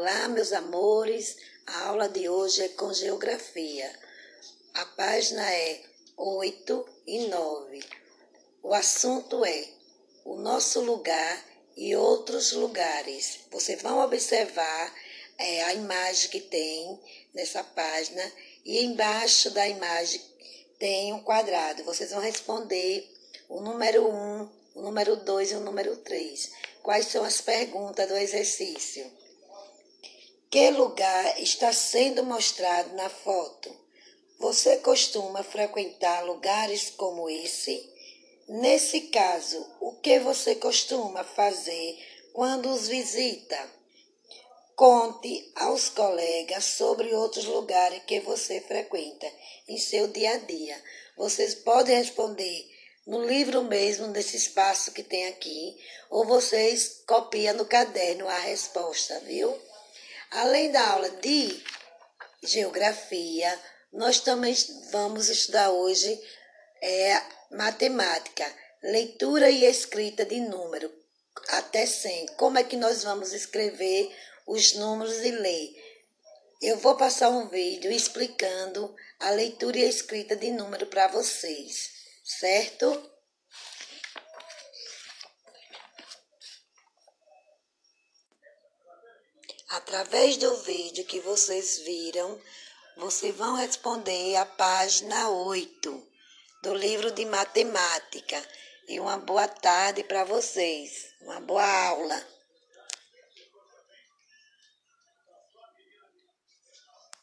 Olá, meus amores. A aula de hoje é com geografia. A página é 8 e 9. O assunto é o nosso lugar e outros lugares. Vocês vão observar é, a imagem que tem nessa página e embaixo da imagem tem um quadrado. Vocês vão responder o número 1, o número 2 e o número 3. Quais são as perguntas do exercício? Que lugar está sendo mostrado na foto? Você costuma frequentar lugares como esse? Nesse caso, o que você costuma fazer quando os visita? Conte aos colegas sobre outros lugares que você frequenta em seu dia a dia. Vocês podem responder no livro mesmo, nesse espaço que tem aqui, ou vocês copiam no caderno a resposta, viu? Além da aula de geografia, nós também vamos estudar hoje é, matemática, leitura e escrita de número até 100. Como é que nós vamos escrever os números e ler? Eu vou passar um vídeo explicando a leitura e a escrita de número para vocês, certo? Através do vídeo que vocês viram, vocês vão responder a página 8 do livro de matemática. E uma boa tarde para vocês. Uma boa aula.